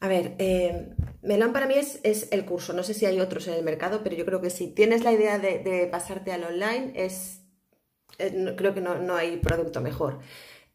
A ver, eh, Melón para mí es, el curso. No sé si hay otros en el mercado, pero yo creo que si tienes la idea de, pasarte al online, es, eh, creo que no, hay producto mejor.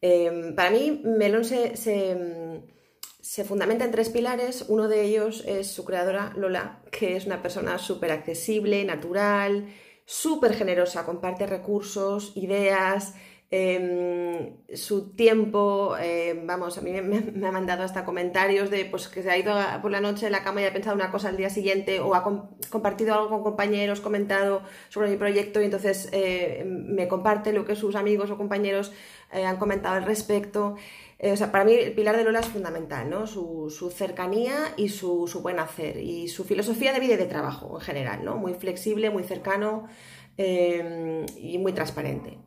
Eh, para mí, Melón se, se, fundamenta en tres pilares. Uno de ellos es su creadora, Lola, que es una persona súper accesible, natural, súper generosa, comparte recursos, ideas. Em, su tiempo, em, vamos, a mí me, ha mandado hasta comentarios de pues que se ha ido por la noche en la cama y ha pensado una cosa al día siguiente o ha compartido algo con compañeros, comentado sobre mi proyecto y entonces eh, me comparte lo que sus amigos o compañeros eh, han comentado al respecto. Eh, o sea, para mí el pilar de Lola es fundamental, ¿no? Su, cercanía y su, su, buen hacer y su filosofía de vida y de trabajo en general, ¿no? Muy flexible, muy cercano em, y muy transparente.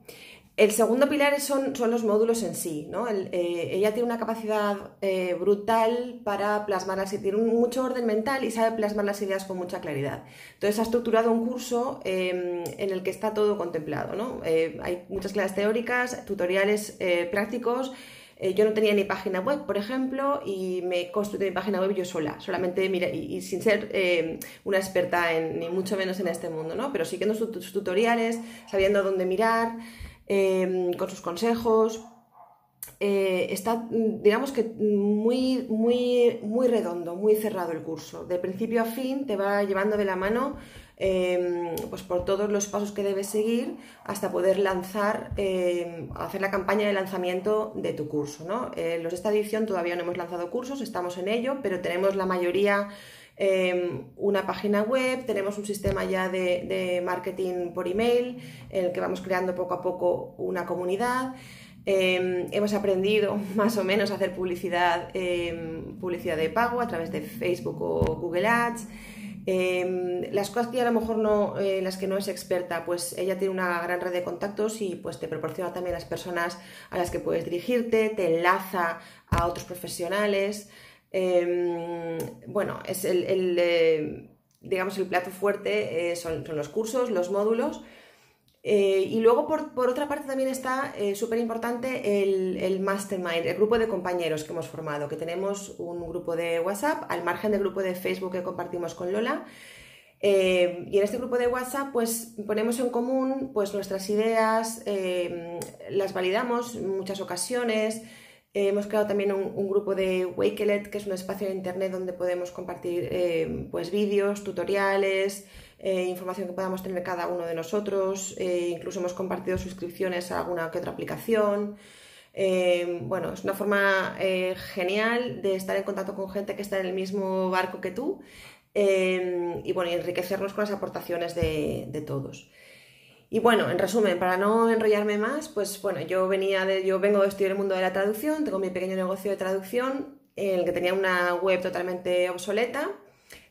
El segundo pilar son, son los módulos en sí. ¿no? Eh, ella tiene una capacidad eh, brutal para plasmar las ideas, tiene mucho orden mental y sabe plasmar las ideas con mucha claridad. Entonces ha estructurado un curso em, en el que está todo contemplado. ¿no? Eh, hay muchas clases teóricas, tutoriales prácticos. yo no tenía ni página web, por ejemplo, y me construí mi página web yo sola, solamente mira, y, sin ser em, una experta en, ni mucho menos en este mundo, ¿no? pero siguiendo sus tutoriales, sabiendo dónde mirar. Em, con sus consejos. Eh, está, digamos que muy, muy, muy redondo, muy cerrado el curso. De principio a fin te va llevando de la mano em, pues por todos los pasos que debes seguir hasta poder lanzar, em, hacer la campaña de lanzamiento de tu curso. ¿no? Eh, los de esta edición todavía no hemos lanzado cursos, estamos en ello, pero tenemos la mayoría Em, una página web, tenemos un sistema ya de, marketing por email en el que vamos creando poco a poco una comunidad. Em, hemos aprendido más o menos a hacer publicidad, em, publicidad de pago a través de Facebook o Google Ads. las cosas que a lo mejor no, en las que no es experta, pues ella tiene una gran red de contactos y pues te proporciona también las personas a las que puedes dirigirte, te enlaza a otros profesionales. Em, bueno, es el, eh, digamos, el plato fuerte eh, son, los cursos, los módulos. Eh, y luego, por, otra parte, también está súper importante el, el, mastermind, el grupo de compañeros que hemos formado, que tenemos un grupo de WhatsApp, al margen del grupo de Facebook que compartimos con Lola. y en este grupo de WhatsApp, pues ponemos en común pues, nuestras ideas, las validamos en muchas ocasiones, eh, hemos creado también un, grupo de Wakelet, que es un espacio de internet donde podemos compartir eh, pues, vídeos, tutoriales, eh, información que podamos tener cada uno de nosotros. incluso hemos compartido suscripciones a alguna que otra aplicación. bueno, es una forma genial de estar en contacto con gente que está en el mismo barco que tú y bueno, enriquecernos con las aportaciones de todos. Y bueno, en resumen, para no enrollarme más, pues bueno, yo venía de, yo vengo de estudiar el mundo de la traducción, tengo mi pequeño negocio de traducción, en el que tenía una web totalmente obsoleta.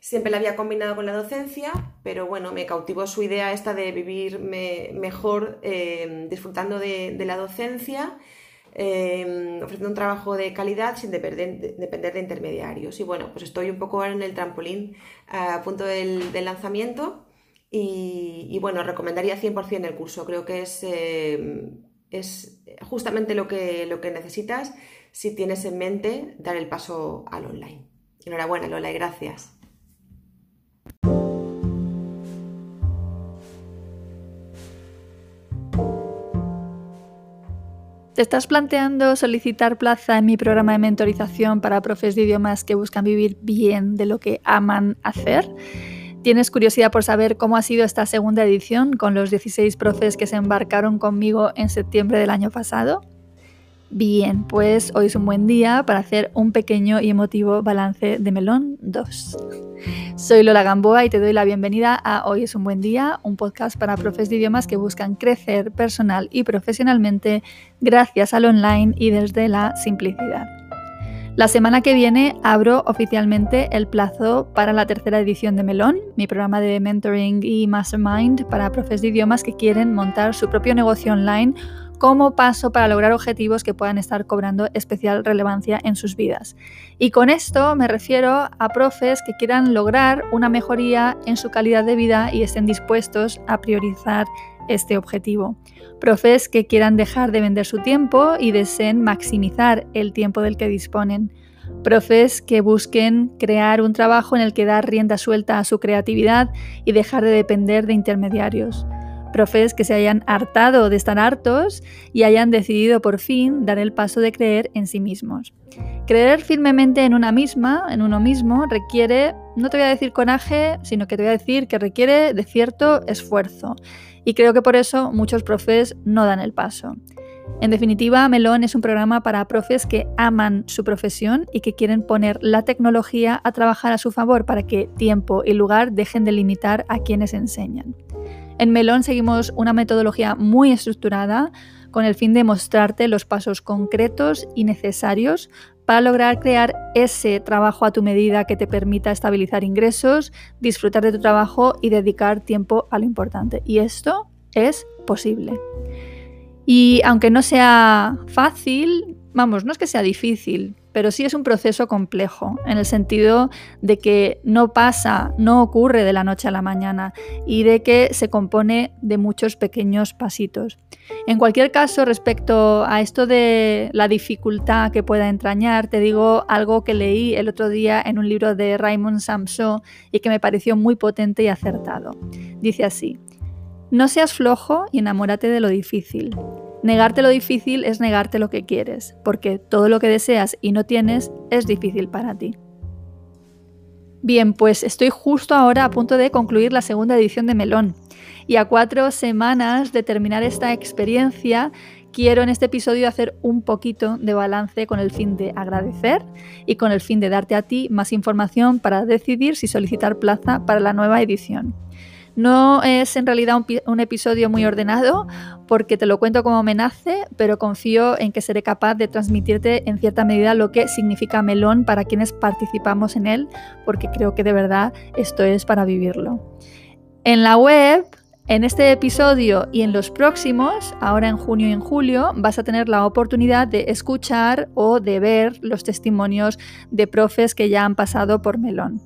Siempre la había combinado con la docencia, pero bueno, me cautivó su idea esta de vivir mejor em, disfrutando de, la docencia, em, ofreciendo un trabajo de calidad sin depender, de intermediarios. Y bueno, pues estoy un poco en el trampolín a punto del lanzamiento y, bueno, recomendaría 100% el curso. Creo que es, eh, es justamente lo que, lo que necesitas si tienes en mente dar el paso al online. Enhorabuena, Lola, y gracias. ¿Te estás planteando solicitar plaza en mi programa de mentorización para profes de idiomas que buscan vivir bien de lo que aman hacer? ¿Tienes curiosidad por saber cómo ha sido esta segunda edición con los 16 profes que se embarcaron conmigo en septiembre del año pasado? Bien, pues hoy es un buen día para hacer un pequeño y emotivo balance de Melón 2. Soy Lola Gamboa y te doy la bienvenida a Hoy es un buen día, un podcast para profes de idiomas que buscan crecer personal y profesionalmente gracias al online y desde la simplicidad. La semana que viene abro oficialmente el plazo para la tercera edición de Melón, mi programa de mentoring y mastermind para profes de idiomas que quieren montar su propio negocio online como paso para lograr objetivos que puedan estar cobrando especial relevancia en sus vidas. Y con esto me refiero a profes que quieran lograr una mejoría en su calidad de vida y estén dispuestos a priorizar este objetivo. Profes que quieran dejar de vender su tiempo y deseen maximizar el tiempo del que disponen. Profes que busquen crear un trabajo en el que dar rienda suelta a su creatividad y dejar de depender de intermediarios. Profes que se hayan hartado de estar hartos y hayan decidido por fin dar el paso de creer en sí mismos. Creer firmemente en una misma, en uno mismo, requiere, no te voy a decir coraje, sino que te voy a decir que requiere de cierto esfuerzo. Y creo que por eso muchos profes no dan el paso. En definitiva, Melón es un programa para profes que aman su profesión y que quieren poner la tecnología a trabajar a su favor para que tiempo y lugar dejen de limitar a quienes enseñan. En Melón seguimos una metodología muy estructurada con el fin de mostrarte los pasos concretos y necesarios para lograr crear ese trabajo a tu medida que te permita estabilizar ingresos, disfrutar de tu trabajo y dedicar tiempo a lo importante. Y esto es posible. Y aunque no sea fácil, vamos, no es que sea difícil, pero sí es un proceso complejo, en el sentido de que no pasa, no ocurre de la noche a la mañana y de que se compone de muchos pequeños pasitos. En cualquier caso, respecto a esto de la dificultad que pueda entrañar, te digo algo que leí el otro día en un libro de Raymond Samson y que me pareció muy potente y acertado. Dice así, no seas flojo y enamórate de lo difícil. Negarte lo difícil es negarte lo que quieres, porque todo lo que deseas y no tienes es difícil para ti. Bien, pues estoy justo ahora a punto de concluir la segunda edición de Melón y a cuatro semanas de terminar esta experiencia quiero en este episodio hacer un poquito de balance con el fin de agradecer y con el fin de darte a ti más información para decidir si solicitar plaza para la nueva edición. No es en realidad un, episodio muy ordenado porque te lo cuento como me pero confío en que seré capaz de transmitirte en cierta medida lo que significa melón para quienes participamos en él, porque creo que de verdad esto es para vivirlo. En la web en este episodio y en los próximos, ahora en junio y en julio, vas a tener la oportunidad de escuchar o de ver los testimonios de profes que ya han pasado por Melón.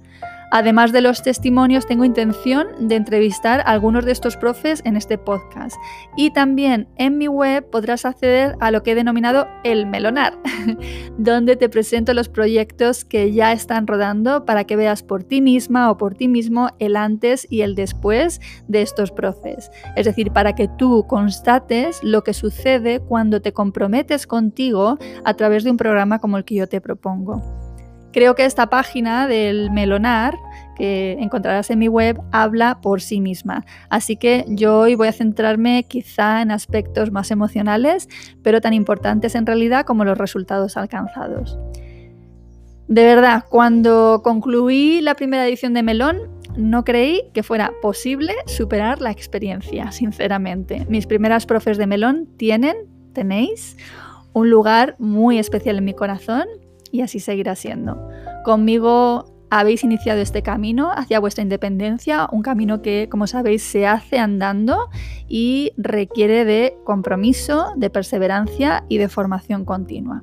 Además de los testimonios, tengo intención de entrevistar a algunos de estos profes en este podcast. Y también en mi web podrás acceder a lo que he denominado el melonar, donde te presento los proyectos que ya están rodando para que veas por ti misma o por ti mismo el antes y el después de estos profes. Es decir, para que tú constates lo que sucede cuando te comprometes contigo a través de un programa como el que yo te propongo. Creo que esta página del melonar que encontrarás en mi web habla por sí misma. Así que yo hoy voy a centrarme quizá en aspectos más emocionales, pero tan importantes en realidad como los resultados alcanzados. De verdad, cuando concluí la primera edición de Melón, no creí que fuera posible superar la experiencia, sinceramente. Mis primeras profes de Melón tienen, tenéis, un lugar muy especial en mi corazón y así seguirá siendo. Conmigo habéis iniciado este camino hacia vuestra independencia, un camino que, como sabéis, se hace andando y requiere de compromiso, de perseverancia y de formación continua.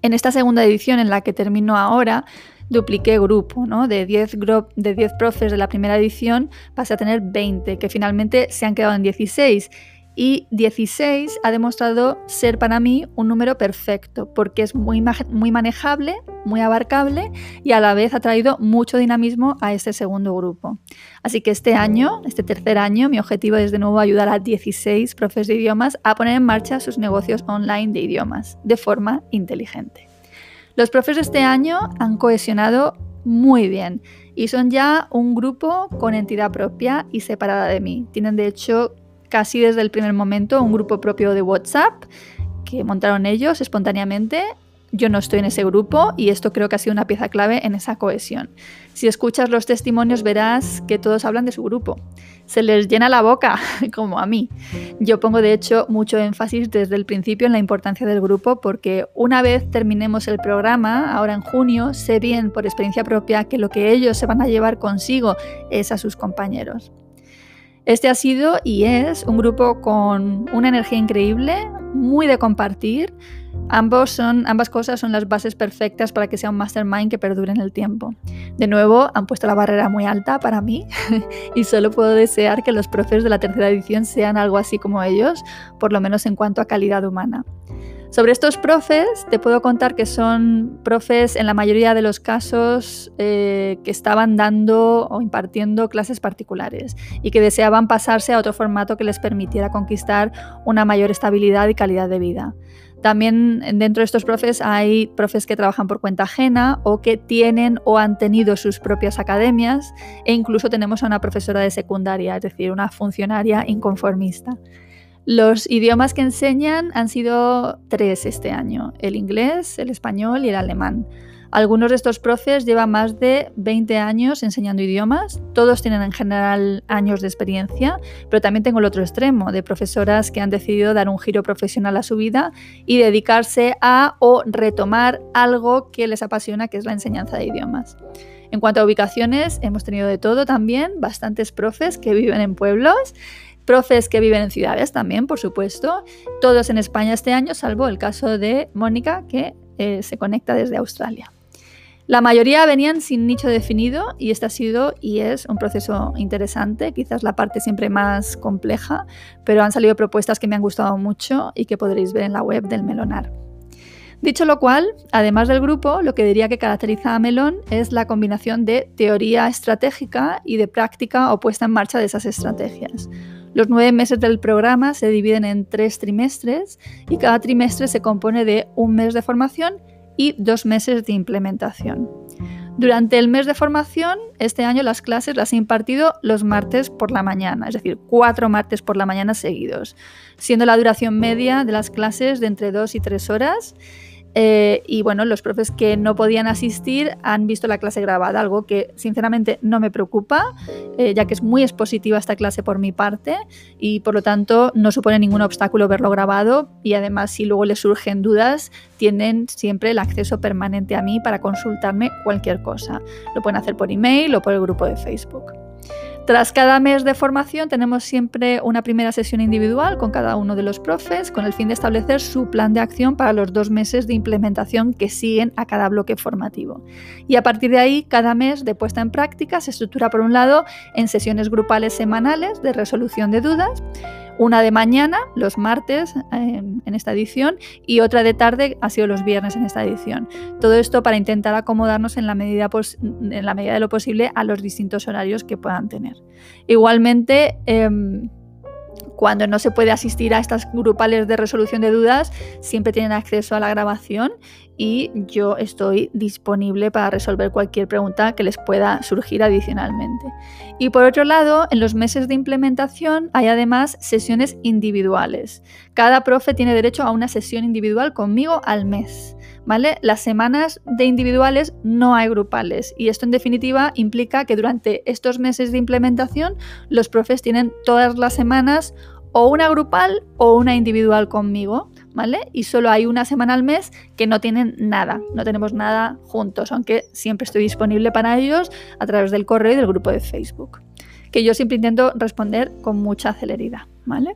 En esta segunda edición en la que termino ahora, dupliqué grupo, ¿no? De 10, de 10 profes de la primera edición pasé a tener 20, que finalmente se han quedado en 16 y 16 ha demostrado ser para mí un número perfecto porque es muy, manejable, muy abarcable y a la vez ha traído mucho dinamismo a este segundo grupo. Así que este año, este tercer año, mi objetivo es de nuevo ayudar a 16 profes de idiomas a poner en marcha sus negocios online de idiomas de forma inteligente. Los profes de este año han cohesionado muy bien y son ya un grupo con entidad propia y separada de mí. Tienen de hecho casi desde el primer momento un grupo propio de WhatsApp que montaron ellos espontáneamente. Yo no estoy en ese grupo y esto creo que ha sido una pieza clave en esa cohesión. Si escuchas los testimonios verás que todos hablan de su grupo. Se les llena la boca, como a mí. Yo pongo de hecho mucho énfasis desde el principio en la importancia del grupo porque una vez terminemos el programa, ahora en junio, sé bien por experiencia propia que lo que ellos se van a llevar consigo es a sus compañeros. Este ha sido y es un grupo con una energía increíble, muy de compartir. Ambos son, ambas cosas son las bases perfectas para que sea un mastermind que perdure en el tiempo. De nuevo, han puesto la barrera muy alta para mí y solo puedo desear que los profes de la tercera edición sean algo así como ellos, por lo menos en cuanto a calidad humana. Sobre estos profes, te puedo contar que son profes en la mayoría de los casos eh, que estaban dando o impartiendo clases particulares y que deseaban pasarse a otro formato que les permitiera conquistar una mayor estabilidad y calidad de vida. También dentro de estos profes hay profes que trabajan por cuenta ajena o que tienen o han tenido sus propias academias e incluso tenemos a una profesora de secundaria, es decir, una funcionaria inconformista. Los idiomas que enseñan han sido tres este año, el inglés, el español y el alemán. Algunos de estos profes llevan más de 20 años enseñando idiomas, todos tienen en general años de experiencia, pero también tengo el otro extremo, de profesoras que han decidido dar un giro profesional a su vida y dedicarse a o retomar algo que les apasiona, que es la enseñanza de idiomas. En cuanto a ubicaciones, hemos tenido de todo también, bastantes profes que viven en pueblos profes que viven en ciudades también, por supuesto, todos en España este año, salvo el caso de Mónica, que eh, se conecta desde Australia. La mayoría venían sin nicho definido y este ha sido y es un proceso interesante, quizás la parte siempre más compleja, pero han salido propuestas que me han gustado mucho y que podréis ver en la web del Melonar. Dicho lo cual, además del grupo, lo que diría que caracteriza a Melón es la combinación de teoría estratégica y de práctica o puesta en marcha de esas estrategias. Los nueve meses del programa se dividen en tres trimestres y cada trimestre se compone de un mes de formación y dos meses de implementación. Durante el mes de formación, este año las clases las he impartido los martes por la mañana, es decir, cuatro martes por la mañana seguidos, siendo la duración media de las clases de entre dos y tres horas eh, y bueno, los profes que no podían asistir han visto la clase grabada, algo que sinceramente no me preocupa, eh, ya que es muy expositiva esta clase por mi parte y por lo tanto no supone ningún obstáculo verlo grabado y además si luego les surgen dudas tienen siempre el acceso permanente a mí para consultarme cualquier cosa. Lo pueden hacer por email o por el grupo de Facebook. Tras cada mes de formación tenemos siempre una primera sesión individual con cada uno de los profes con el fin de establecer su plan de acción para los dos meses de implementación que siguen a cada bloque formativo. Y a partir de ahí, cada mes de puesta en práctica se estructura por un lado en sesiones grupales semanales de resolución de dudas, una de mañana, los martes en, esta edición, y otra de tarde ha sido los viernes en esta edición. Todo esto para intentar acomodarnos en la medida, en la medida de lo posible a los distintos horarios que puedan tener. Igualmente, em, cuando no se puede asistir a estas grupales de resolución de dudas, siempre tienen acceso a la grabación y yo estoy disponible para resolver cualquier pregunta que les pueda surgir adicionalmente. Y por otro lado, en los meses de implementación hay además sesiones individuales. Cada profe tiene derecho a una sesión individual conmigo al mes. ¿Vale? Las semanas de individuales no hay grupales y esto en definitiva implica que durante estos meses de implementación los profes tienen todas las semanas o una grupal o una individual conmigo, ¿vale? Y solo hay una semana al mes que no tienen nada, no tenemos nada juntos, aunque siempre estoy disponible para ellos a través del correo y del grupo de Facebook, que yo siempre intento responder con mucha celeridad, ¿vale?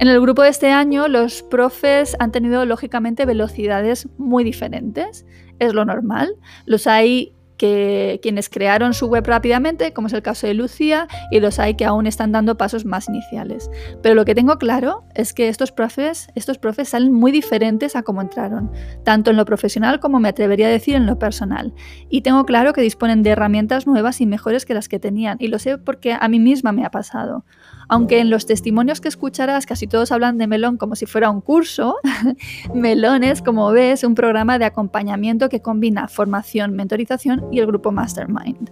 En el grupo de este año los profes han tenido lógicamente velocidades muy diferentes, es lo normal. Los hay que quienes crearon su web rápidamente, como es el caso de Lucía, y los hay que aún están dando pasos más iniciales. Pero lo que tengo claro es que estos profes, estos profes salen muy diferentes a cómo entraron, tanto en lo profesional como me atrevería a decir en lo personal. Y tengo claro que disponen de herramientas nuevas y mejores que las que tenían, y lo sé porque a mí misma me ha pasado. Aunque en los testimonios que escucharás casi todos hablan de Melón como si fuera un curso, Melón es, como ves, un programa de acompañamiento que combina formación, mentorización y el grupo Mastermind.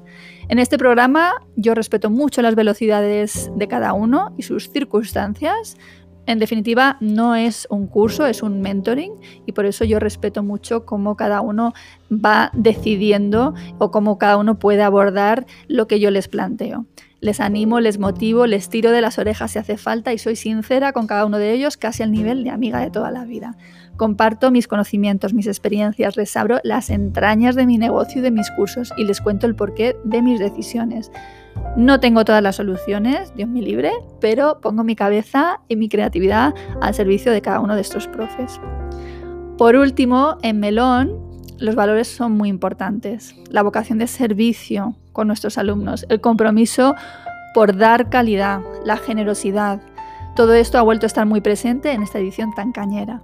En este programa yo respeto mucho las velocidades de cada uno y sus circunstancias, En definitiva, no es un curso, es un mentoring y por eso yo respeto mucho cómo cada uno va decidiendo o cómo cada uno puede abordar lo que yo les planteo. Les animo, les motivo, les tiro de las orejas si hace falta y soy sincera con cada uno de ellos casi al nivel de amiga de toda la vida. Comparto mis conocimientos, mis experiencias, les abro las entrañas de mi negocio y de mis cursos y les cuento el porqué de mis decisiones. No tengo todas las soluciones, Dios me libre, pero pongo mi cabeza y mi creatividad al servicio de cada uno de estos profes. Por último, en Melón, los valores son muy importantes. La vocación de servicio con nuestros alumnos, el compromiso por dar calidad, la generosidad. Todo esto ha vuelto a estar muy presente en esta edición tan cañera.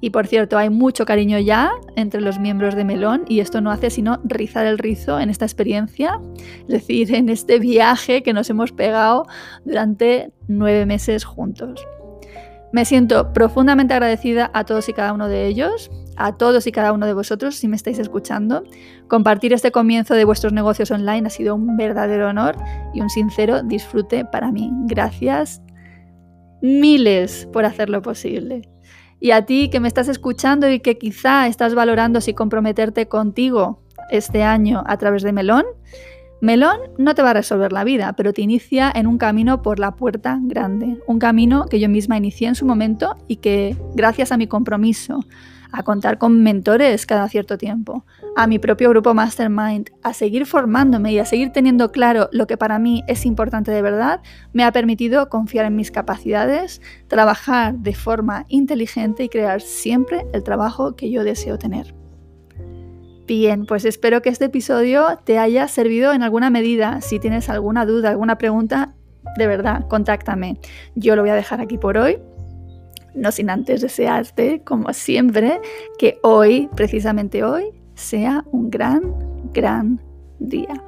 Y por cierto, hay mucho cariño ya entre los miembros de Melón y esto no hace sino rizar el rizo en esta experiencia, es decir, en este viaje que nos hemos pegado durante nueve meses juntos. Me siento profundamente agradecida a todos y cada uno de ellos, a todos y cada uno de vosotros si me estáis escuchando. Compartir este comienzo de vuestros negocios online ha sido un verdadero honor y un sincero disfrute para mí. Gracias miles por hacerlo posible. Y a ti que me estás escuchando y que quizá estás valorando si comprometerte contigo este año a través de Melón, Melón no te va a resolver la vida, pero te inicia en un camino por la puerta grande, un camino que yo misma inicié en su momento y que gracias a mi compromiso, a contar con mentores cada cierto tiempo, a mi propio grupo Mastermind, a seguir formándome y a seguir teniendo claro lo que para mí es importante de verdad, me ha permitido confiar en mis capacidades, trabajar de forma inteligente y crear siempre el trabajo que yo deseo tener. Bien, pues espero que este episodio te haya servido en alguna medida. Si tienes alguna duda, alguna pregunta, de verdad, contáctame. Yo lo voy a dejar aquí por hoy no sin antes desearte, como siempre, que hoy, precisamente hoy, sea un gran, gran día.